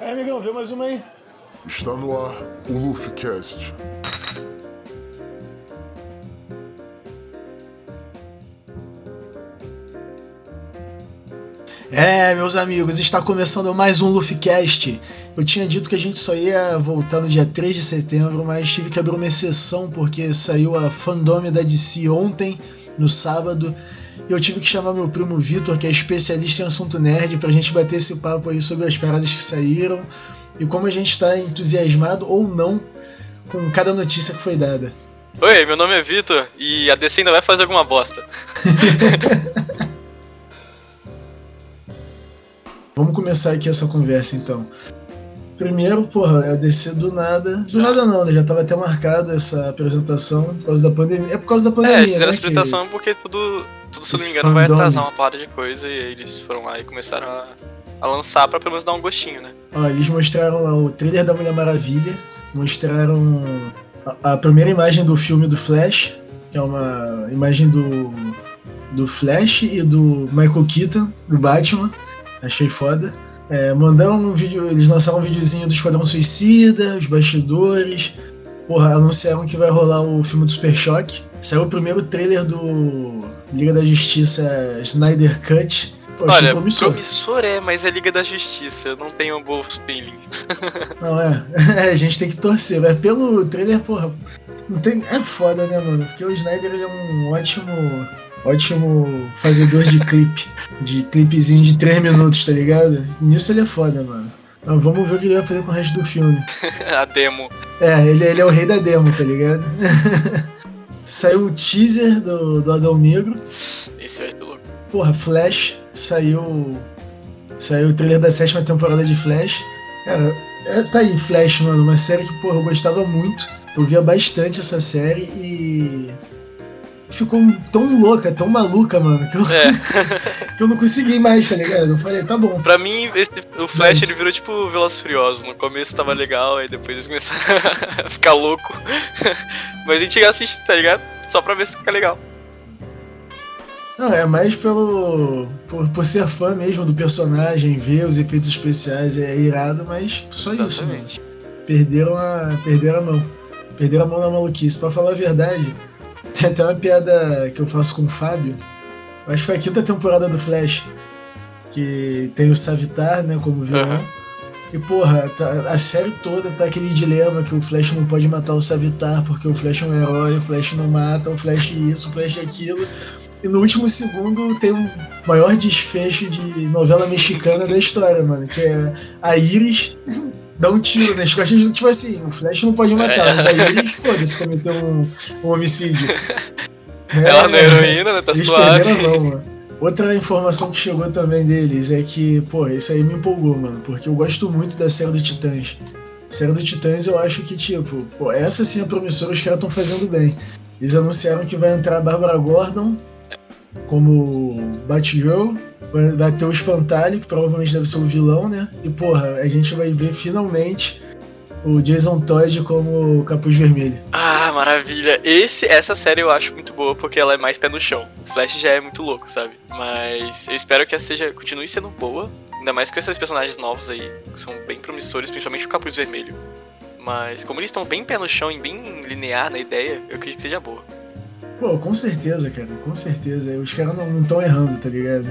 É, amigão, vê mais uma aí. Está no ar o LuffyCast. É, meus amigos, está começando mais um LuffyCast. Eu tinha dito que a gente só ia voltar no dia 3 de setembro, mas tive que abrir uma exceção porque saiu a fandome da DC ontem, no sábado, e eu tive que chamar meu primo Vitor, que é especialista em assunto nerd, pra gente bater esse papo aí sobre as paradas que saíram e como a gente está entusiasmado ou não com cada notícia que foi dada. Oi, meu nome é Vitor e a DC ainda vai fazer alguma bosta. Vamos começar aqui essa conversa então. Primeiro, porra, a DC do nada. Do nada não, né? Já tava até marcado essa apresentação por causa da pandemia. É por causa da pandemia. é, eles fizeram né, apresentação porque tudo, tudo, se eu não me engano, vai atrasar uma parada de coisa e eles foram lá e começaram a, a lançar pra pelo menos dar um gostinho, né? que- Ó, eles mostraram lá o trailer da Mulher Maravilha. Mostraram a, a primeira imagem do filme do Flash, que é uma imagem do, do Flash e do Michael Keaton, do Batman. Achei foda. É, mandaram um vídeo, eles lançaram um videozinho do Esquadrão Suicida, os bastidores. Porra, anunciaram que vai rolar o filme do Super Choque. Saiu o primeiro trailer do Liga da Justiça Snyder Cut. Pô, Olha, promissor. promissor é, mas é Liga da Justiça, não tenho bons feelings. Não, é. a gente tem que torcer. Mas pelo trailer, porra, não tem... é foda, né, mano? Porque o Snyder é um ótimo. Ótimo fazedor de clipe. De clipezinho de 3 minutos, tá ligado? Nisso ele é foda, mano. Mas vamos ver o que ele vai fazer com o resto do filme. a demo. É, ele, ele é o rei da demo, tá ligado? Saiu o teaser do, do Adão Negro. Esse vai ser louco. Porra, Flash. Saiu. Saiu o trailer da sétima temporada de Flash. Cara, é, tá aí, Flash, mano. Uma série que, porra, eu gostava muito. Eu via bastante essa série e. Ficou tão louca, tão maluca, mano, que eu, É, que eu não consegui mais, tá ligado? Eu falei, tá bom. pra mim, esse- o Flash Mas- ele virou tipo Velozes Furiosos. No começo tava legal, aí depois eles começaram a ficar louco. Mas a gente assiste, tá ligado? Só pra ver se fica legal. Não, é mais pelo. Por, por ser fã mesmo do personagem, ver os efeitos especiais é irado, mas só isso, mano. Exatamente. perderam a, perderam a mão. Perderam a mão na maluquice. Pra falar a verdade, tem até uma piada que eu faço com o Fábio. Acho que foi a quinta temporada do Flash. Que tem o Savitar, né, como vilão. Aham. E porra, tá- a série toda tá aquele dilema que o Flash não pode matar o Savitar porque o Flash é um herói, o Flash não mata, o Flash isso, o Flash aquilo. E no último segundo tem o maior desfecho de novela mexicana da história, mano. Que é a Iris dá um tiro nas costas. Tipo assim, o Flash não pode matar, É. mas a Iris, foda-se, cometeu um, um homicídio. Ela não é heroína, né? Tá suave. mão, mano. Outra informação que chegou também deles é que, pô, isso aí me empolgou, mano, porque eu gosto muito da série do Titãs. A série do Titãs eu acho que, tipo, pô, essa sim é promissora, os caras estão fazendo bem. Eles anunciaram que vai entrar a Bárbara Gordon como Batgirl, vai, ter o Espantalho, que provavelmente deve ser o vilão, né? E, porra, a gente vai ver finalmente o Jason Todd como Capuz Vermelho. Ah, maravilha. Esse, essa série eu acho muito boa porque ela é mais pé no chão. O Flash já é muito louco, sabe? Mas eu espero que ela seja, continue sendo boa. Ainda mais com esses personagens novos aí, que são bem promissores, principalmente o Capuz Vermelho. Mas como eles estão bem pé no chão e bem linear na ideia, eu acredito que seja boa. Pô, com certeza, cara, com certeza. Os caras não estão errando, tá ligado?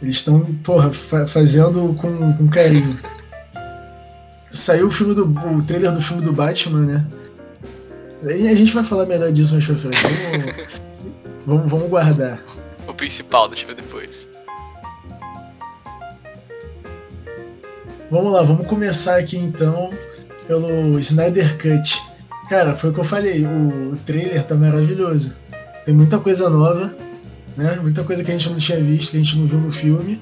Eles estão, porra, fa- fazendo com, com carinho. Saiu o filme do. o trailer do filme do Batman, né? E a gente vai falar melhor disso mais pra frente. Vamos, vamos, vamos guardar. O principal, deixa eu ver depois. Vamos lá, vamos começar aqui então pelo Snyder Cut. Cara, foi o que eu falei, o, o trailer tá maravilhoso. Tem muita coisa nova, né? Muita coisa que a gente não tinha visto, que a gente não viu no filme.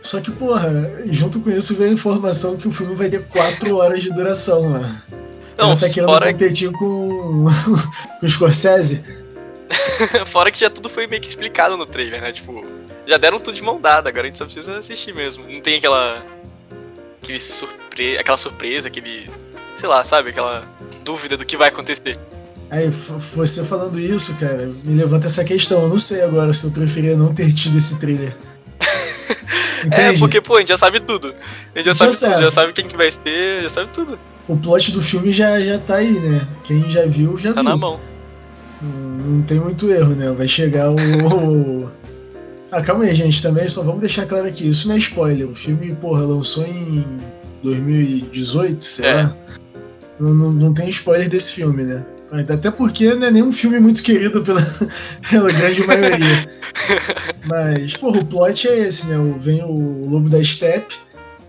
Só que, porra, junto com isso veio a informação que o filme vai ter 4 horas de duração, mano. Não, Ela tá querendo fora, competir com, com o Scorsese. fora que já tudo foi meio que explicado no trailer, né? Tipo, já deram tudo de mão dada, agora a gente só precisa assistir mesmo. Não tem aquela. Aquele surpre... aquela surpresa, aquele. Sei lá, sabe? Aquela dúvida do que vai acontecer. Aí, você falando isso, cara, me levanta essa questão. Eu não sei agora se eu preferia não ter tido esse trailer. É, porque, pô, a gente já sabe tudo. A gente já, Já sabe, sabe. tudo, já sabe quem que vai ter, já sabe tudo. O plot do filme já, já tá aí, né? Quem já viu, já Tá viu. na mão. Não não tem muito erro, né? Vai chegar o. o- Ah, calma aí, gente, também só vamos deixar claro aqui, isso não é spoiler. O filme, porra, lançou em 2018, sei É. lá. Não, não, não tem spoiler desse filme, né? Até porque não é nenhum filme muito querido pela, pela grande maioria. Mas, porra, o plot é esse, né? O- Vem o Lobo da Steppe,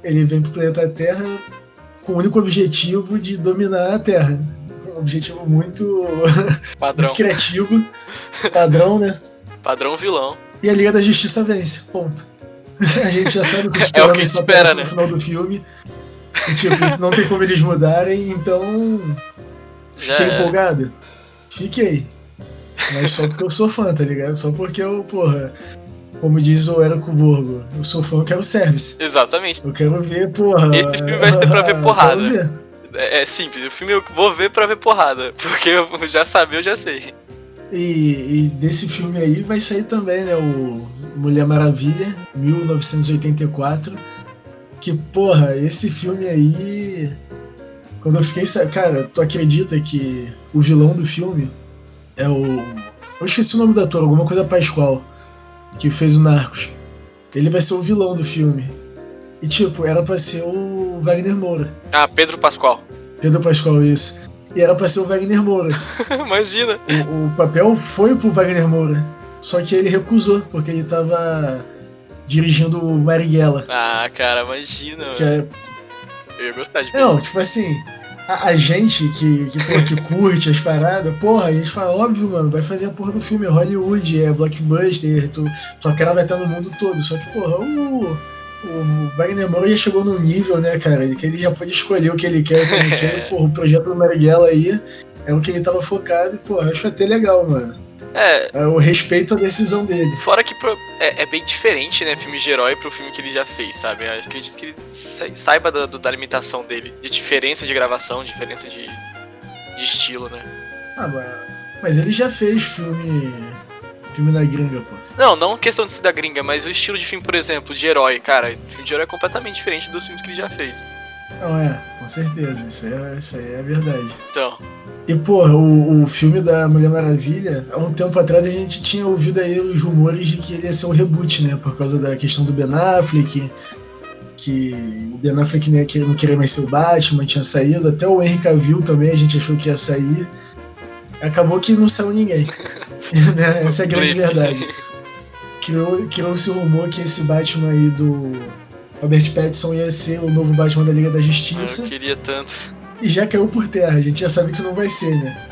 ele vem pro planeta Terra com o único objetivo de dominar a Terra. Um objetivo muito Padrão. muito criativo, padrão, né? Padrão vilão. E a Liga da Justiça vence, ponto. A gente já sabe que os É o que espera, né? no final do filme. E, tipo, não tem como eles mudarem, então Já fiquei é. empolgado. Fiquei. Mas só porque eu sou fã, tá ligado? Só porque eu, porra, como diz o Érico Borgo, eu sou fã, eu quero service. Exatamente. Eu quero ver, porra. Esse filme vai ser pra ver porrada. ver. É, é simples. O filme eu vou ver pra ver porrada. Porque eu já sabia, eu já sei. E, e desse filme aí vai sair também, né, o Mulher Maravilha, 1984. Que, porra, esse filme aí. Quando eu fiquei. Cara, tu acredita que o vilão do filme é o. Eu esqueci o nome do ator, alguma coisa Pascoal, que fez o Narcos. Ele vai ser o vilão do filme. E, tipo, era pra ser o Wagner Moura. Ah, Pedro Pascoal. Pedro Pascoal, isso. E era pra ser o Wagner Moura. Imagina. O, o papel foi pro Wagner Moura. Só que ele recusou, porque ele tava dirigindo o Marighella. Ah, cara, imagina. Que é, Eu ia gostar de não, tipo assim, a, a gente que, que, pô, que curte as paradas, porra, a gente fala, óbvio, mano, vai fazer a porra do filme, é Hollywood, é blockbuster, tu, tua cara vai estar no mundo todo. Só que, porra, o, o Wagner Moura já chegou num nível, né, cara, que ele já pode escolher o que ele quer, o que ele quer. Porra, o projeto do Marighella aí é o que ele tava focado, e, porra, acho até legal, mano. É, Eu respeito a decisão dele. fora que pro- é, é bem diferente, né, filme de herói pro filme que ele já fez, sabe? Eu acredito que ele sa- saiba da, da limitação dele. De diferença de gravação, diferença de, de estilo, né? Ah, mas, ele já fez filme. Filme na gringa, pô. Não, não questão de ser da gringa, mas o estilo de filme, por exemplo, de herói, cara, filme de herói é completamente diferente dos filmes que ele já fez. Não, é, com certeza. Isso, é, isso aí é verdade. Então, E, porra, o, o filme da Mulher Maravilha, há um tempo atrás a gente tinha ouvido aí os rumores de que ele ia ser um reboot, né? Por causa da questão do Ben Affleck, que o Ben Affleck não, ia não queria mais ser o Batman, tinha saído. Até o Henry Cavill também a gente achou que ia sair. Acabou que não saiu ninguém. né? Essa é a grande verdade. Criou- Criou-se o rumor que esse Batman aí do Robert Pattinson ia ser o novo Batman da Liga da Justiça. eu queria tanto. E já caiu por terra, a gente já sabe que não vai ser, né?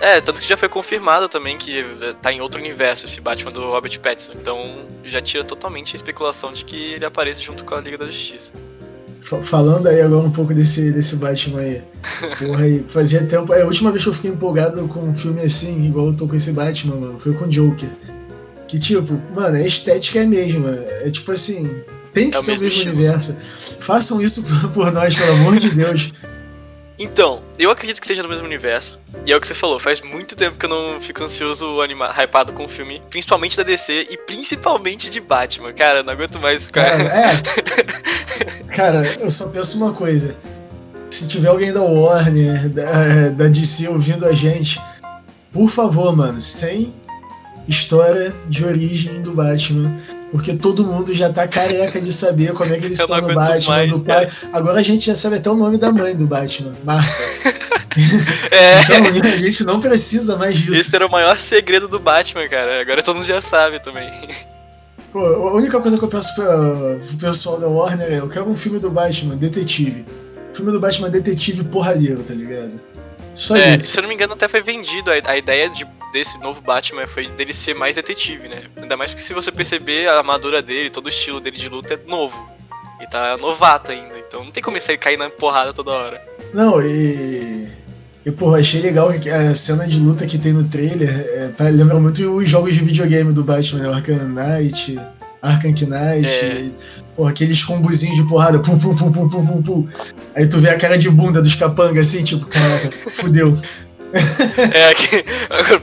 É, tanto que já foi confirmado também que eh, tá em outro universo esse Batman do Robert Pattinson. Então já tira totalmente a especulação de que ele apareça junto com a Liga da Justiça. Fa- Falando aí agora um pouco desse, desse Batman aí. Porra, aí, fazia tempo. É, a última vez que eu fiquei empolgado com um filme assim, igual eu tô com esse Batman, mano, foi com o Joker. Que tipo, mano, a estética é a mesma. É tipo assim, tem que É ser o mesmo mesmo universo. Façam isso por, nós, pelo amor de Deus. Então, eu acredito que seja do mesmo universo. E é o que você falou, faz muito tempo que eu não fico ansioso, anima hypado com o filme. Principalmente da DC e principalmente de Batman. Cara, eu não aguento mais Cara, ficar. é. Cara, eu só penso uma coisa. Se tiver alguém da Warner, da, da DC ouvindo a gente, por favor, mano, sem história de origem do Batman. Porque todo mundo já tá careca de saber como é que eles estão no Batman, mais, do pai. Agora a gente já sabe até o nome da mãe do Batman, Marta. É, Então a gente não precisa mais disso. esse era o maior segredo do Batman, cara. Agora todo mundo já sabe também. Pô, a única coisa que eu peço pra, pro pessoal da Warner é eu quero um filme do Batman, detetive. Filme do Batman detetive porradeiro, tá ligado? Só É, isso. se eu não me engano, até foi vendido. A, a ideia de, desse novo Batman foi dele ser mais detetive, né? Ainda mais porque se você perceber a armadura dele, todo o estilo dele de luta é novo. E tá novato ainda. Então não tem como ele cair na porrada toda hora. Não, e. E, porra, achei legal que a cena de luta que tem no trailer é, lembra muito os jogos de videogame do Batman, né? Arkham Knight, Arkham Knight. É. e, porra, aqueles combozinhos de porrada, pu, pu, pu, pu, pu, pu, pu. Aí tu vê a cara de bunda dos capangas assim, tipo, caraca, fudeu. É, aqui,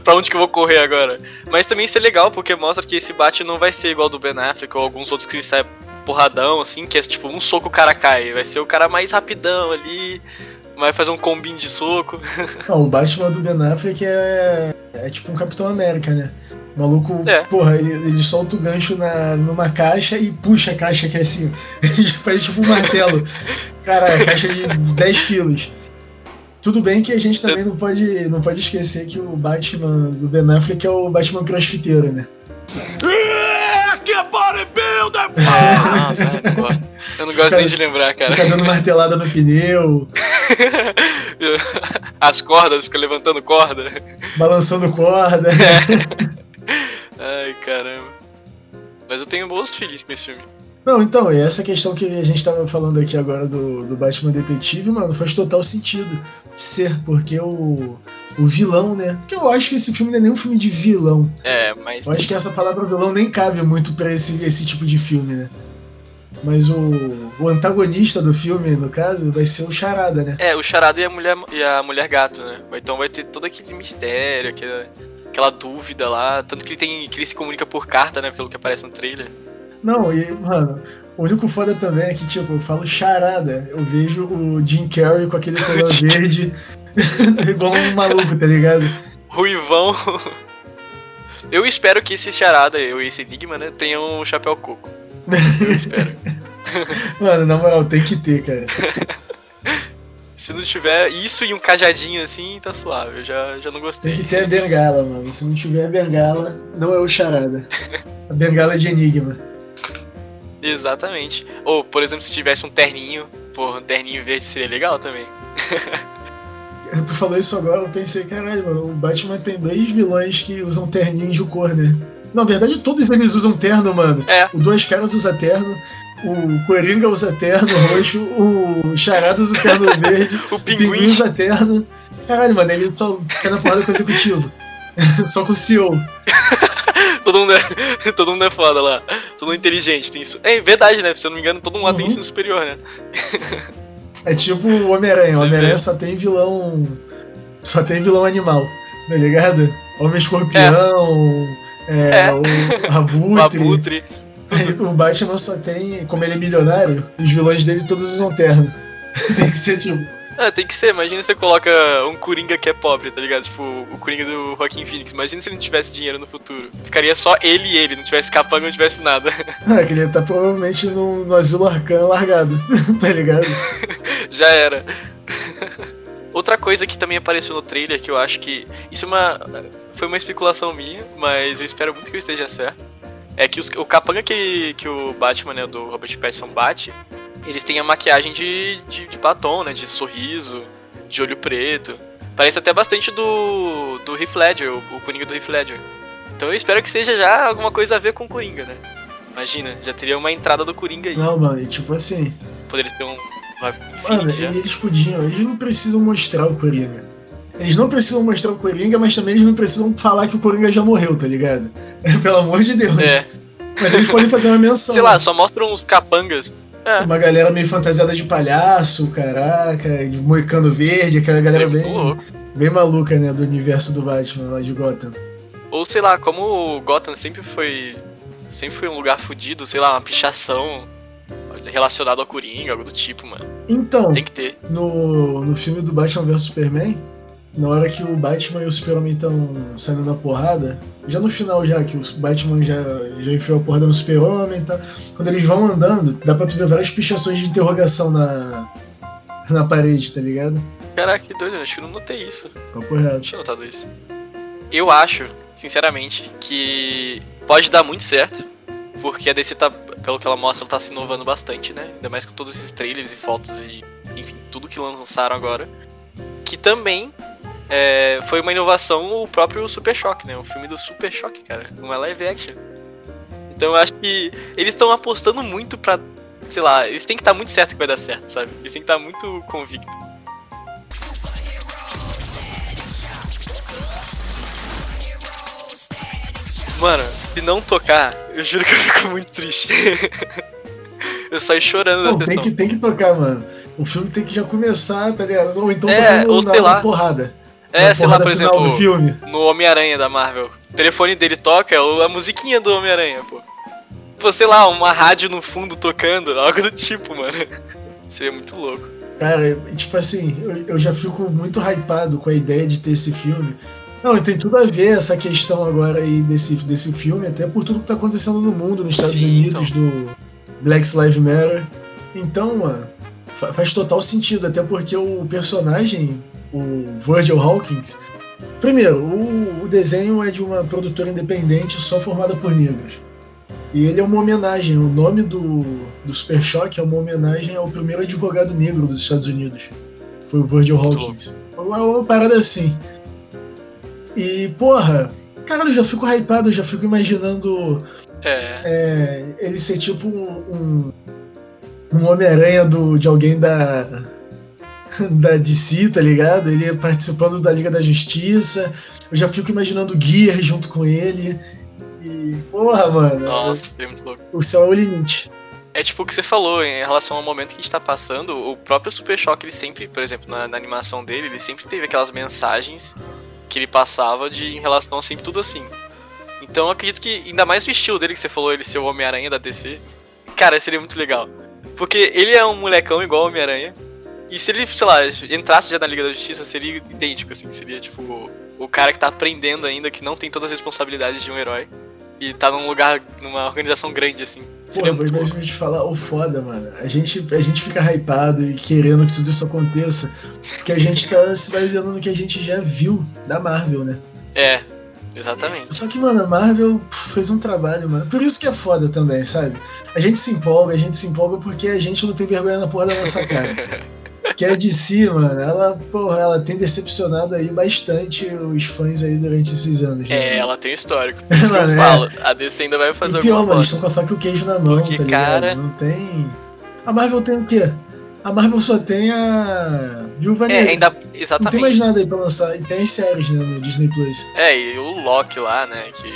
pra onde que eu vou correr agora? Mas também isso é legal, porque mostra que esse Batman não vai ser igual ao do Ben Affleck ou alguns outros que ele sai porradão, assim, que é tipo um soco o cara cai. Vai ser o cara mais rapidão ali, vai fazer um combinho de soco. Não, o Batman do Ben Affleck é, é tipo um Capitão América, né? O maluco, É. porra, ele, ele solta o gancho na, numa caixa e puxa a caixa que é assim. Faz tipo um martelo. Cara, caixa de 10 quilos. Tudo bem que a gente também não pode, não pode esquecer que o Batman do Ben Affleck é o Batman crossfiteiro, né? Nossa, eu não gosto. Eu não gosto nem de lembrar, cara. Fica dando martelada no pneu, As cordas, fica levantando corda. balançando corda. Ai, caramba. Mas eu tenho boas feelings com esse filme. Não, então, e essa questão que a gente tava falando aqui agora do, do Batman Detetive, mano, faz total sentido de ser, porque o, o vilão, né? Porque eu acho que esse filme não é nem um filme de vilão. É, mas. Eu acho que essa palavra vilão nem cabe muito pra esse, esse tipo de filme, né? Mas o, o antagonista do filme, no caso, vai ser o Charada, né? É, o Charada e a mulher, e a mulher gato, né? Então vai ter todo aquele mistério, aquela, aquela dúvida lá. Tanto que ele tem. que ele se comunica por carta, né? Pelo que aparece no trailer. Não, e, mano, o único foda também é que, tipo, eu falo charada, eu vejo o Jim Carrey com aquele color verde, igual um maluco, tá ligado? Ruivão. Eu espero que esse Charada, eu e esse Enigma, né, tenham um chapéu coco. Eu espero. Mano, na moral, tem que ter, cara. Se não tiver isso e um cajadinho assim, tá suave. Eu já, já não Tem gostei. que ter a bengala, mano. Se não tiver a bengala, não é o charada. A bengala é de enigma. Exatamente. Ou, por exemplo, se tivesse um terninho, porra, um terninho verde seria legal também. Tu falou isso agora, eu pensei, caralho, mano, o Batman tem dois vilões que usam terninho de cor, né? Na verdade, todos eles usam terno, mano. É. O Dois Caras usa terno, o Coringa usa terno roxo, o Charada usa terno verde, O o Pinguim pinguim. usa terno. Caralho, mano, ele só fica na porrada com o executivo. só com o CEO. todo, mundo é, todo mundo é foda lá. Todo mundo inteligente. Tem isso. É verdade, né? Se eu não me engano, todo mundo lá tem Uhum. ensino superior, né? É tipo o Homem-Aranha. O Homem-Aranha só tem vilão. Só tem vilão animal, tá ligado? Homem escorpião, é, É. o O abutre. abutre. Aí o Batman só tem. Como ele é milionário, os vilões dele todos usam terno. tem que ser tipo. Ah, tem que ser. Imagina você coloca um Coringa que é pobre, tá ligado? Tipo, o Coringa do Joaquim Phoenix. Imagina se ele não tivesse dinheiro no futuro. Ficaria só ele e ele, não tivesse capanga, não tivesse nada. Ah, que ele tá provavelmente no, no asilo arcano largado, tá ligado? Já era. Outra coisa que também apareceu no trailer, que eu acho que. Isso é uma. Foi uma especulação minha, mas eu espero muito que eu esteja certo. É que os- o capanga que, que o Batman, né, do Robert Pattinson bate, eles têm a maquiagem de, de, de batom, né? De sorriso, de olho preto. Parece até bastante do. do Heath Ledger, o, o Coringa do Heath Ledger. Então eu espero que seja já alguma coisa a ver com o Coringa, né? Imagina, já teria uma entrada do Coringa aí. Não, mano, e tipo assim. Poderia ter um. Mano, já. e eles podiam, eles não precisam mostrar o Coringa. Eles não precisam mostrar o Coringa, mas também eles não precisam falar que o Coringa já morreu, tá ligado? Pelo amor de Deus. É. Mas eles podem fazer uma menção. Sei lá, só mostram uns capangas. É. Uma galera meio fantasiada de palhaço, caraca, de moicano verde, aquela galera bem, bem maluca, né, do universo do Batman lá de Gotham. Ou sei lá, como o Gotham sempre foi. Sempre foi um lugar fudido, sei lá, uma pichação relacionada ao Coringa, algo do tipo, mano. Então, Tem que ter. no, no filme do Batman vs Superman, na hora que o Batman e o Super-Homem estão saindo na porrada, já no final já, que o Batman já, já enfiou a porrada no Super-Homem e tal, quando eles vão andando, dá pra tu ver várias pichações de interrogação na, na parede, tá ligado? Caraca, que doido, acho que eu não notei isso. Papo reto. Não tinha notado isso. Eu acho, sinceramente, que pode dar muito certo. Porque a DC tá, pelo que ela mostra, ela tá se inovando bastante, né? Ainda mais com todos esses trailers e fotos e, enfim, tudo que lançaram agora. Que também é, foi uma inovação o próprio Super Choque, né? O filme do Super Choque, cara. Uma live action. Então eu acho que eles estão apostando muito pra. Sei lá, eles têm que estar muito certo que vai dar certo, sabe? Eles têm que estar muito convictos. Mano, se não tocar, eu juro que eu fico muito triste. eu saio chorando Não, da tem sessão. que, tem que tocar, mano. O filme tem que já começar, tá ligado? Ou então É, ou sei lá. porrada. É, sei lá, por exemplo, no Homem-Aranha da Marvel. O telefone dele toca, a musiquinha do Homem-Aranha, pô. Pô, sei lá, uma rádio no fundo tocando, algo do tipo, mano. Seria muito louco. Cara, tipo assim, eu, eu já fico muito hypado com a ideia de ter esse filme. Não, e tem tudo a ver essa questão agora aí desse, desse filme, até por tudo que tá acontecendo no mundo, nos Estados Sim, Unidos, do Black Lives Matter. Então, mano, fa- faz total sentido, até porque o personagem, o Virgil Hawkins. Primeiro, o, o desenho é de uma produtora independente só formada por negros. E ele é uma homenagem, o nome do, do Super Choque é uma homenagem ao primeiro advogado negro dos Estados Unidos. Foi o Virgil Hawkins. Uma, uma parada assim. E, porra, cara, eu já fico hypado, eu já fico imaginando É. é, ele ser tipo um, um Homem-Aranha do- de alguém da, da DC, tá ligado? Ele participando da Liga da Justiça. Eu já fico imaginando o Gear junto com ele. E, porra, mano, Nossa, seria muito louco. o céu é o limite. É tipo o que você falou em relação ao momento que a gente tá passando, o próprio Super Choque, ele sempre, por exemplo, na, na animação dele, ele sempre teve aquelas mensagens que ele passava de em relação a sempre tudo assim. Então eu acredito que, ainda mais o estilo dele que você falou, ele ser o Homem-Aranha da DC, cara, seria muito legal. Porque ele é um molecão igual o Homem-Aranha. E se ele, sei lá, entrasse já na Liga da Justiça, seria idêntico, assim. Seria tipo o, o cara que tá aprendendo ainda, que não tem todas as responsabilidades de um herói. E tá num lugar, numa organização grande, assim. Seria Pô, muito mas bom. mesmo te falar, o foda, mano. A gente, a gente fica hypado e querendo que tudo isso aconteça. Porque a gente tá se baseando no que a gente já viu da Marvel, né? É, exatamente. Só que, mano, a Marvel fez um trabalho, mano. Por isso que é foda também, sabe? A gente se empolga, a gente se empolga porque a gente não tem vergonha na porra da nossa cara. que a DC, mano, ela, porra, ela tem decepcionado aí bastante os fãs aí durante esses anos. né? É, ela tem um histórico. Por isso que eu Mano, é. falo, a DC ainda vai fazer E pior, mano, eles estão com a faca e o queijo na mão, Porque, tá ligado? cara- Não tem. A Marvel tem o quê? A Marvel só tem a Viúva É, Negra. ainda. Não tem Exatamente. mais nada aí pra lançar. E tem as séries, né, no Disney Plus. É, e o Loki lá, né, que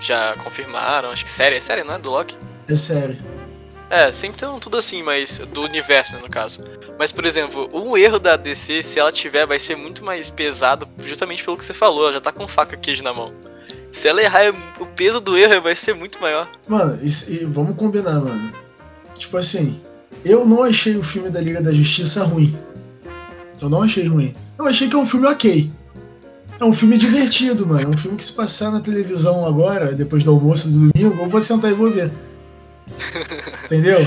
já confirmaram, acho que série, é série, não é? Do Loki? É série. É, sempre tem um tudo assim, mas do universo, né, no caso. Mas, por exemplo, o erro da DC, se ela tiver, vai ser muito mais pesado, justamente pelo que você falou, ela já tá com faca queijo na mão. Se ela errar, o peso do erro vai ser muito maior. Mano, e, e vamos combinar, mano. Tipo assim, eu não achei o filme da Liga da Justiça ruim. Eu não achei ruim. Eu achei que é um filme ok. É um filme divertido, mano. É um filme que se passar na televisão agora, depois do almoço do domingo, eu vou sentar e vou ver. Entendeu?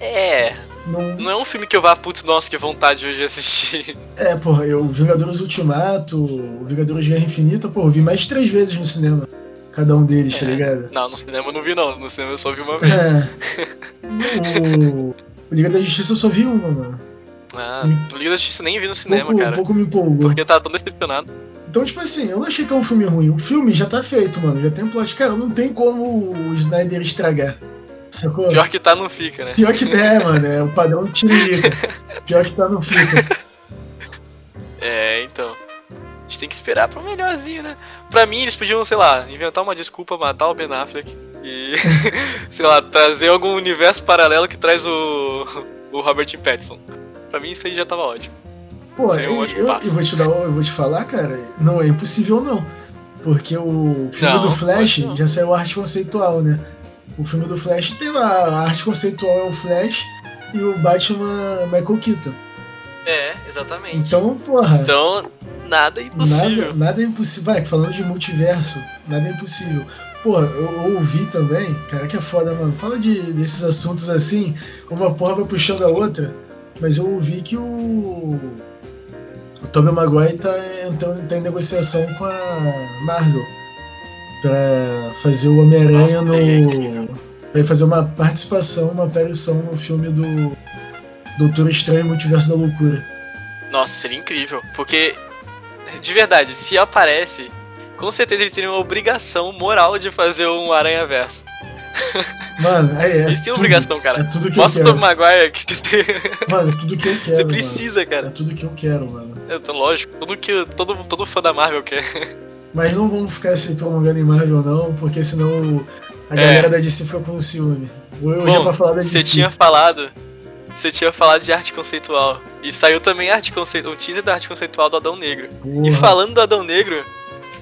É, Não, não é um filme que eu vá, putz, nossa, que vontade hoje de assistir. É, porra, eu Vingadores Ultimato, o Vingadores Guerra Infinita, porra, eu vi mais de três vezes no cinema. Cada um deles, tá É. ligado? Não, no cinema eu não vi não, no cinema eu só vi uma vez. É. O, o Liga da Justiça eu só vi uma, mano. Ah, no Liga da Justiça nem vi no cinema, pouco, cara. pouco me empolgou. Porque tá tão decepcionado. Então, tipo assim, eu não achei que é um filme ruim. O filme já tá feito, mano. Já tem um plot. Cara, não tem como o Snyder estragar. Sacou? Pior que tá, não fica, né? Pior que é, mano. É o padrão de tiririca. Pior que tá, não fica. É, então. A gente tem que esperar pra um melhorzinho, né? Pra mim, eles podiam, sei lá, inventar uma desculpa, matar o Ben Affleck e, sei lá, trazer algum universo paralelo que traz o, o Robert Pattinson. Pra mim, isso aí já tava ótimo. Pô, é um eu, ótimo eu, eu vou te dar, eu vou te falar, cara, não é impossível não. Porque o filme Não, do Flash já saiu arte conceitual, né? O filme do Flash tem lá, a arte conceitual é o Flash e o Batman Michael Keaton. É, exatamente. Então, porra, Então, nada é impossível. nada, nada é impossível. Vai, falando de multiverso, nada é impossível. Porra, eu, eu ouvi também, cara, que é foda, mano. Fala de, desses assuntos assim, uma porra vai puxando a outra, mas eu ouvi que o. O Tobey Maguire tá, entrando, tá em negociação com a Marvel pra fazer o Homem-Aranha no. Vai fazer uma participação, uma aparição no filme do Doutor Estranho e Multiverso da Loucura. Nossa, seria incrível. Porque, de verdade, se aparece, com certeza eles teriam a obrigação moral de fazer um Aranha Verso. Mano, aí é. eles têm tudo- obrigação, cara. É tudo que Mostra o eu quero. Maguire que tu tem. Mano, tudo que eu quero. Você mano. precisa, É cara. tudo que eu quero, mano. É, tô lógico. Tudo que todo, todo fã da Marvel quer. Mas não vamos ficar se prolongando em Marvel, não, porque senão a É. galera da DC fica com ciúme. Hoje é Bom, pra falar da DC. Você tinha falado. Você tinha falado de arte conceitual. E saiu também arte conce... um teaser da arte conceitual do Adão Negro. Porra. E falando do Adão Negro,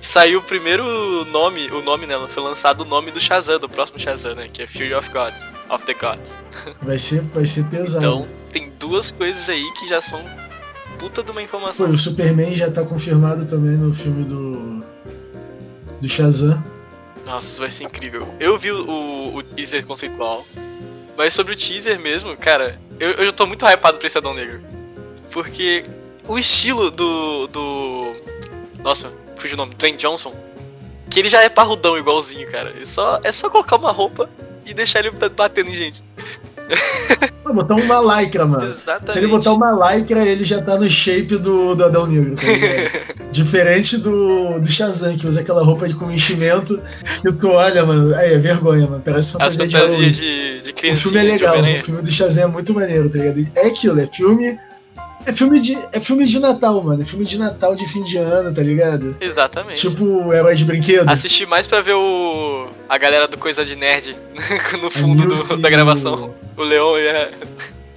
saiu o primeiro nome, o nome, né? Foi lançado o nome do Shazam, do próximo Shazam, né? Que é Fury of Gods, of the Gods. Vai ser, vai ser pesado. Então, tem duas coisas aí que já são puta de uma Pô, informação. o Superman já tá confirmado também no filme do. do Shazam. Nossa, isso vai ser incrível. Eu vi o, o, teaser conceitual. Mas sobre o teaser mesmo, cara, eu, eu tô muito hypado pra esse Adão Negro. Porque o estilo do. do. Nossa, fugiu o nome, Dwayne Johnson. Que ele já é parrudão igualzinho, cara. É só, é só colocar uma roupa e deixar ele batendo em gente. Botar uma lycra, mano. Exatamente. Se ele botar uma lycra, ele já tá no shape do, do Adão Negro, tá ligado? Diferente do, do Shazam, que usa aquela roupa de com enchimento e tu olha, mano. Aí, é vergonha, mano. Parece fantasia de fantasia Halloween. de, de O criancinha. filme é de legal, Homem-Aranha. o filme do Shazam é muito maneiro, tá ligado? É aquilo, é filme. É filme de, é filme de Natal, mano. É filme de Natal de fim de ano, tá ligado? Exatamente. Tipo herói de brinquedo. Assisti mais pra ver o. a galera do Coisa de Nerd no fundo do- Nilce da gravação. o- O Leon e a.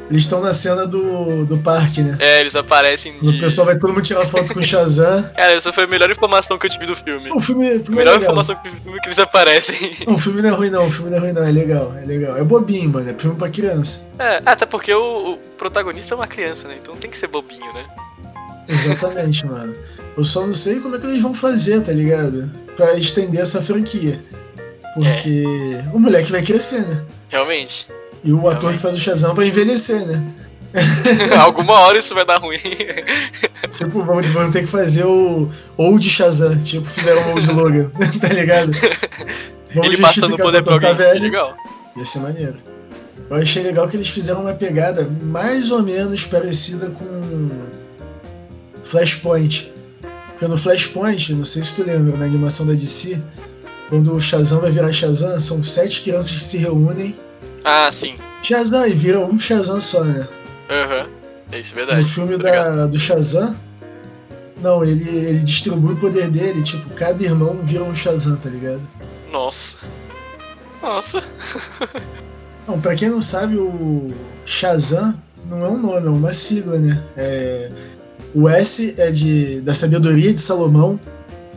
Eles estão na cena do, do parque, né? É, eles aparecem O de. pessoal vai todo mundo tirar foto com o Shazam. Cara, essa foi a melhor informação que eu tive do filme. O filme, o A filme é melhor legal. informação que, que eles aparecem. Não, o filme não é ruim não, o filme não é ruim não, é legal, é legal. É bobinho, mano, é filme pra criança. É, até porque o, o protagonista é uma criança, né? Então tem que ser bobinho, né? Exatamente, mano. Eu só não sei como é que eles vão fazer, tá ligado? Pra estender essa franquia. Porque o moleque vai crescer, né? Realmente. E o ator que faz o Shazam vai envelhecer, né? Alguma hora isso vai dar ruim. Tipo, vão, vão ter que fazer o Old Shazam, tipo, fizeram o Old Logan, tá ligado? Vamos Ele passando o poder pra alguém. É velho. legal. Ia ser maneiro. Eu achei legal que eles fizeram uma pegada mais ou menos parecida com Flashpoint. Porque no Flashpoint, não sei se tu lembra, na animação da DC, quando o Shazam vai virar Shazam, são sete crianças que se reúnem. Ah, sim. Shazam, e vira um Shazam só, né? Aham. É isso, No verdade. filme Tá da, do Shazam, não, ele, ele distribui o poder dele, tipo, cada irmão vira um Shazam, tá ligado? Nossa. Nossa. Não, pra quem não sabe, o Shazam não é um nome, é uma sigla, né? É, o S é de, da sabedoria de Salomão,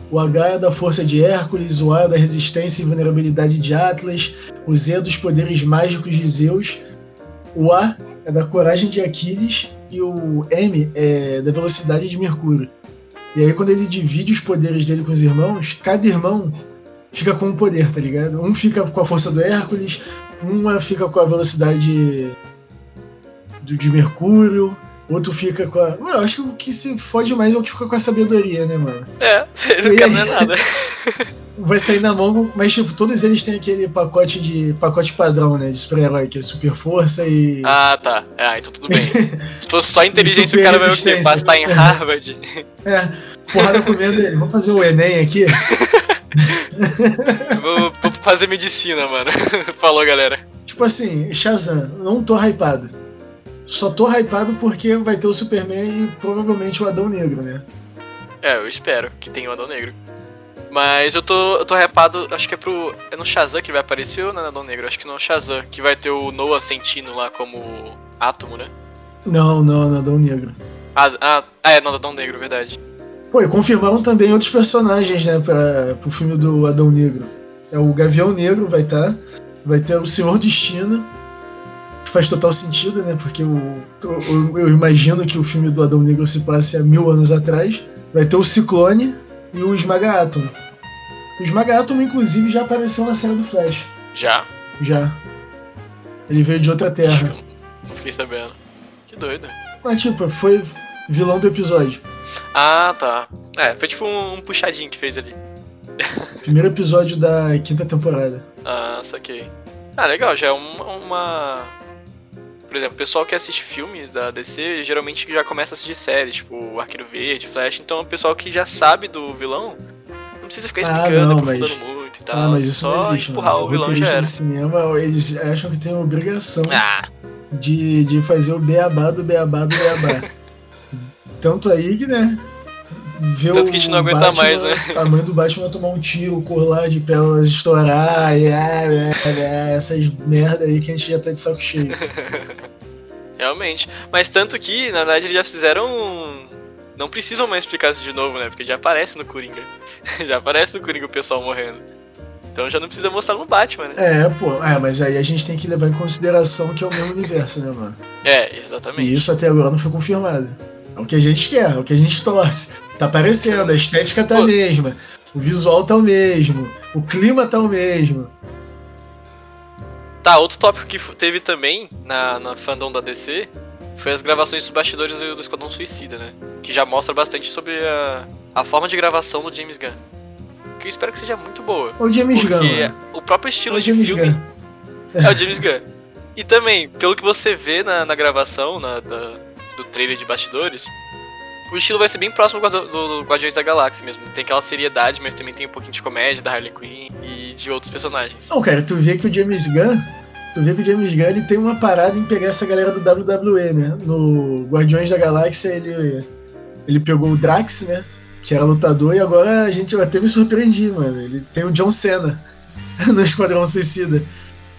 o H é da força de Hércules, o A é da resistência e vulnerabilidade de Atlas, o Z é dos poderes mágicos de Zeus, o A é da coragem de Aquiles e o M é da velocidade de Mercúrio. E aí quando ele divide os poderes dele com os irmãos, cada irmão fica com um poder, tá ligado? Um fica com a força do Hércules, uma fica com a velocidade de Mercúrio, outro fica com a. Mano, eu acho que o que se fode mais é o que fica com a sabedoria, né, mano? É, ele não quer aí? nada. Vai sair na mão, mas tipo, todos eles têm aquele pacote de. pacote padrão, né? De super-herói, que é super força e. Ah, tá. Ah, então tudo bem. Se fosse só inteligência, o cara vai o quê? estar em Harvard. É, porrada comendo ele. Vamos fazer o Enem aqui. vou, vou fazer medicina, mano. Falou, galera. Tipo assim, Shazam, não tô hypado. Só tô hypado porque vai ter o Superman e provavelmente o Adão Negro, né? É, eu espero que tenha o Adão Negro. Mas eu tô, eu tô hypado, acho que é pro. É no Shazam que vai aparecer ou no Adão Negro? Acho que no Shazam, que vai ter o Noah Sentino lá como átomo, né? Não, não, no Adão Negro. Ah, ah, ah, é no Adão Negro, verdade. Pô, e confirmaram também outros personagens, né, pra, pro filme do Adão Negro. É o Gavião Negro vai estar, vai ter o Senhor Destino, faz total sentido, né, porque o, eu, eu imagino que o filme do Adão Negro se passe há mil anos atrás. Vai ter o Ciclone e o Esmaga Átomo. O Esmaga Átomo, inclusive, já apareceu na série do Flash. Já? Já. Ele veio de outra terra. eu não fiquei sabendo. Que doido. Ah, tipo, foi vilão do episódio. Ah, tá. É, foi tipo um, um puxadinho que fez ali. Primeiro episódio da quinta temporada. Ah, saquei. Ah, legal, já é uma, uma- Por exemplo, o pessoal que assiste filmes da DC geralmente já começa a assistir séries, tipo Arqueiro Verde, Flash, então o pessoal que já sabe do vilão não precisa ficar Ah, explicando, não, aprofundando mas- muito e tal. Ah, mas isso Só não existe. empurrar mano. o vilão já era. de cinema, eles acham que tem a obrigação Ah, de, de fazer o beabá do beabá do beabá. Tanto aí que, né? Ver Tanto que a gente não aguenta Batman, mais, né? O tamanho do Batman tomar um tiro, colar de pérolas estourar, e, ah, ah, ah, essas merda aí que a gente já tá de saco cheio. realmente. Mas tanto que, na verdade, eles já fizeram um, não precisam mais explicar isso de novo, né? Porque já aparece no Coringa. já aparece no Coringa o pessoal morrendo. Então já não precisa mostrar no Batman, né? É, pô, é, mas aí a gente tem que levar em consideração que é o mesmo universo, né, mano? É, exatamente. E isso até agora não foi confirmado. É o que a gente quer, é o que a gente torce. Tá aparecendo, a estética tá a mesma, o visual tá o mesmo, o clima tá o mesmo. Tá, outro tópico que teve também na, na fandom da DC foi as gravações dos bastidores do Esquadrão Suicida, né? Que já mostra bastante sobre a, a forma de gravação do James Gunn. Que eu espero que seja muito boa. É o James Gunn. Porque mano. o próprio estilo É o de James filme Gunn. é o James Gunn. E também, pelo que você vê na, na gravação, na, da- do trailer de bastidores, o estilo vai ser bem próximo do, do, do Guardiões da Galáxia mesmo. Tem aquela seriedade, mas também tem um pouquinho de comédia da Harley Quinn e de outros personagens. Não, cara, tu vê que o James Gunn. Tu vê que o James Gunn ele tem uma parada em pegar essa galera do WWE, né? No Guardiões da Galáxia ele, ele pegou o Drax, né? Que era lutador, e agora a gente até me surpreendi, mano. Ele tem o John Cena no Esquadrão Suicida.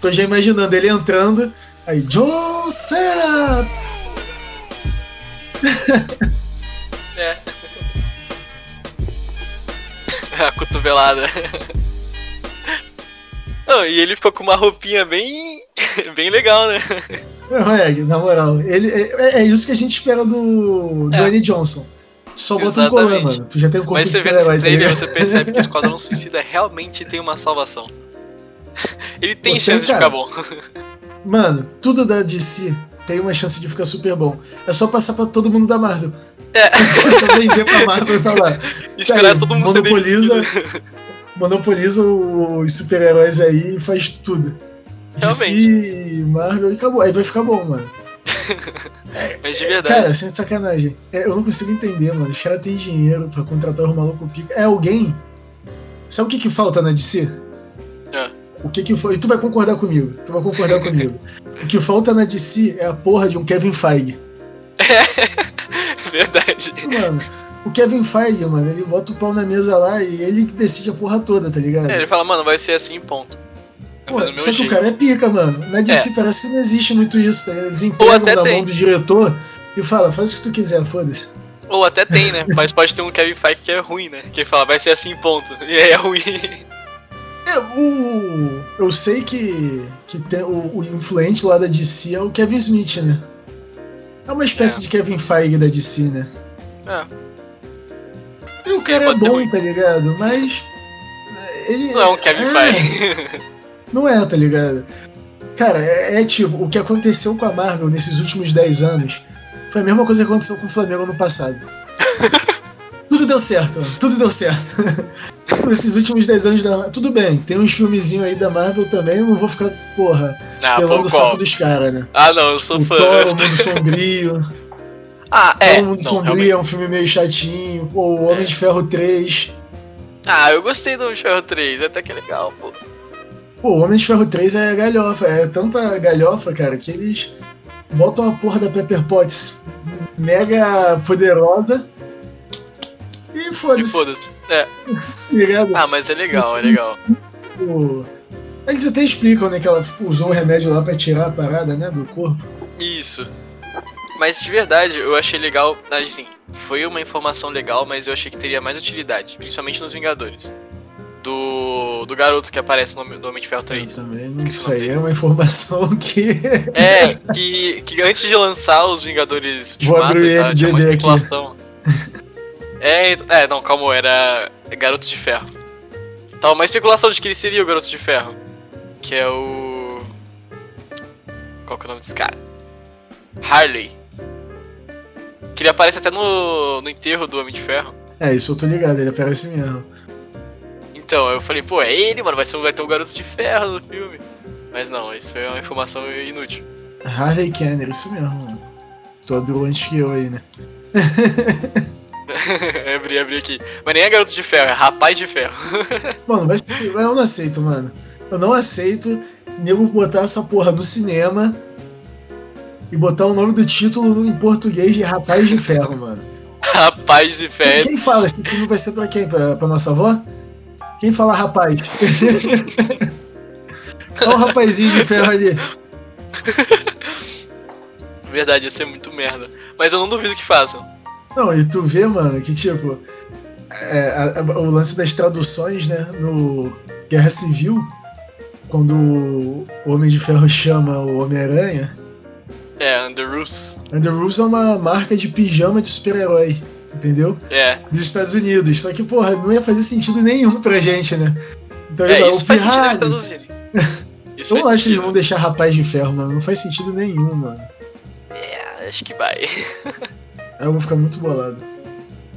Tô já imaginando ele entrando, aí, John Cena! A cotovelada. Não, e ele ficou com uma roupinha bem. bem legal, né? É, na moral, ele, é, é isso que a gente espera do É. Dwayne Johnson. Só bota um colã, mano. Tu já tem um corpo Mas você vê nesse tá trailer, você percebe que o Esquadrão Suicida realmente tem uma salvação. Ele tem Pô, chance tem, de ficar bom. Mano, tudo da DC tem uma chance de ficar super bom. É só passar pra todo mundo da Marvel. É. Só vender pra Marvel e falar. Esperar aí, todo mundo monopoliza, monopoliza os super-heróis aí e faz tudo. DC, Marvel e acabou. Aí vai ficar bom, mano. Mas de verdade. Cara, sem sacanagem. É, eu não consigo entender, mano. Os caras têm dinheiro pra contratar os malucos pica. É alguém. Sabe o que que falta na DC? É. O que que foi? E tu vai concordar comigo. Tu vai concordar comigo. O que falta na DC é a porra de um Kevin Feige. verdade. Mano, o Kevin Feige, mano, ele bota o pau na mesa lá e ele decide a porra toda, tá ligado? É, ele fala, mano, vai ser assim, ponto. Pô, só meu que o jeito. cara é pica, mano. Na DC parece que não existe muito isso, tá? Eles entregam tem. mão do diretor e fala, faz o que tu quiser, foda-se. Ou até tem, né? Mas pode ter um Kevin Feige que é ruim, né? Que ele fala, vai ser assim, ponto. E aí é ruim. É, o. Eu sei que, que tem, o, o influente lá da DC é o Kevin Smith, né? É uma espécie É. de Kevin Feige da DC, né? É. E o cara é, ser bom, tá ligado? Mas. Ele. Não é um Kevin Feige. Não é, tá ligado? Cara, é, é tipo, o que aconteceu com a Marvel nesses últimos 10 anos foi a mesma coisa que aconteceu com o Flamengo no passado. tudo deu certo. Tudo deu certo. Nesses últimos 10 anos da Tudo bem, tem uns filmezinhos aí da Marvel também, não vou ficar, porra, Ah, pelando o saco dos caras, né? Ah, não, eu sou O fã. Thor, o Mundo Sombrio. Ah, é. Thor, o Mundo Não, Sombrio realmente. é um filme meio chatinho. Pô, o Homem É. de Ferro 3. Ah, eu gostei do Ferro 3, até que é legal, pô. Pô, o Homem de Ferro 3 é galhofa. É tanta galhofa, cara, que eles botam a porra da Pepper Potts mega poderosa e foda-se, foda-se. É. Ah, mas é legal, é legal. Pô, Eles até explicam, né, que ela usou o remédio lá pra tirar a parada, né, do corpo. Isso. Mas de verdade, eu achei legal. Assim, foi uma informação legal, mas eu achei que teria mais utilidade, principalmente nos Vingadores. Do, do garoto que aparece no Homem de Ferro Eu 3. também, isso aí é uma informação que... É, que, que antes de lançar os Vingadores Vou Ultimato, abrir tá, tinha uma aqui. É, ent- é, não, calma, era Garoto de Ferro. Tava uma especulação de que ele seria o Garoto de Ferro. Que é o. Qual que é o nome desse cara? Harley. Que ele aparece até no, no enterro do Homem de Ferro. É, isso eu tô ligado, ele aparece mesmo. Então, eu falei, pô, é ele, mano, vai, ser, vai ter um Garoto de Ferro no filme. Mas não, isso foi uma informação inútil. Harley Kenner, isso mesmo, mano. Tu abriu antes que eu aí, né? abri, abri aqui. Mas nem é Garoto de Ferro, é Rapaz de Ferro. Mano, ser- eu não aceito, mano. Eu não aceito nego botar essa porra no cinema e botar o nome do título em português de Rapaz de Ferro, mano. Rapaz de Ferro. Quem fala? Esse filme vai ser pra quem? Pra, pra nossa avó? Quem fala rapaz? Olha o rapazinho de ferro ali. Verdade, ia ser muito merda. Mas eu não duvido que façam. Não, e tu vê, mano, que tipo. é, a- a- o lance das traduções, né? No Guerra Civil, quando o Homem de Ferro chama o Homem-Aranha, É, Underoos. Underoos é uma marca de pijama de super-herói, entendeu? É. Dos Estados Unidos. Só que, porra, não ia fazer sentido nenhum pra gente, né? Então É, isso faz sentido eles traduzirem. Isso Eu acho que eles vão deixar rapaz de ferro, mano. Não faz sentido nenhum, mano. É, acho que vai. Aí eu vou ficar muito bolado.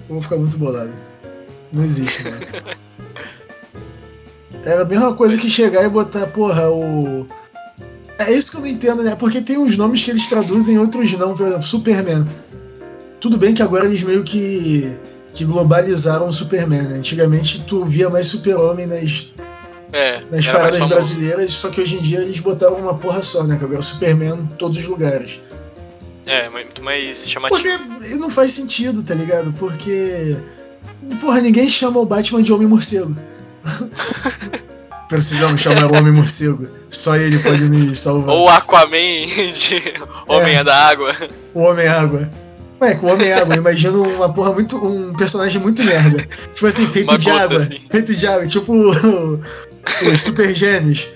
Eu vou ficar muito bolado. Não existe, mano. Era a mesma coisa que chegar e botar, porra, o. É isso que eu não entendo, né? Porque tem uns nomes que eles traduzem, outros não. Por exemplo, Superman. Tudo bem que agora eles meio que. que globalizaram o Superman, né? Antigamente tu via mais Super-Homem nas, É, nas paradas brasileiras, só que hoje em dia eles botaram uma porra só, né? Que agora é o Superman em todos os lugares. É, muito mais chamativo. Porque não faz sentido, tá ligado? Porque. Porra, ninguém chama o Batman de Homem Morcego. Precisamos chamar o Homem Morcego. Só ele pode nos salvar. Ou Aquaman de Homem É. da Água. O Homem Água. Ué, com o Homem Água, eu imagino uma porra muito. um personagem muito merda. Tipo assim, feito Uma de gota, água. assim. Feito de água, tipo o- os Super Gêmeos.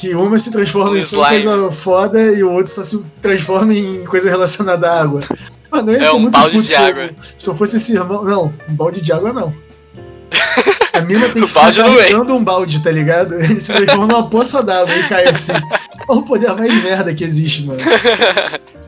Que uma se transforma em só slime. coisa foda e o outro só se transforma em coisa relacionada à água. Mano, ia É ser um muito balde puto de água. Se eu fosse esse irmão. Não, um balde de água não. A mina tem que ficar carregando um balde, tá ligado? Ele se transforma numa poça d'água e cai assim. É o poder mais merda que existe, mano.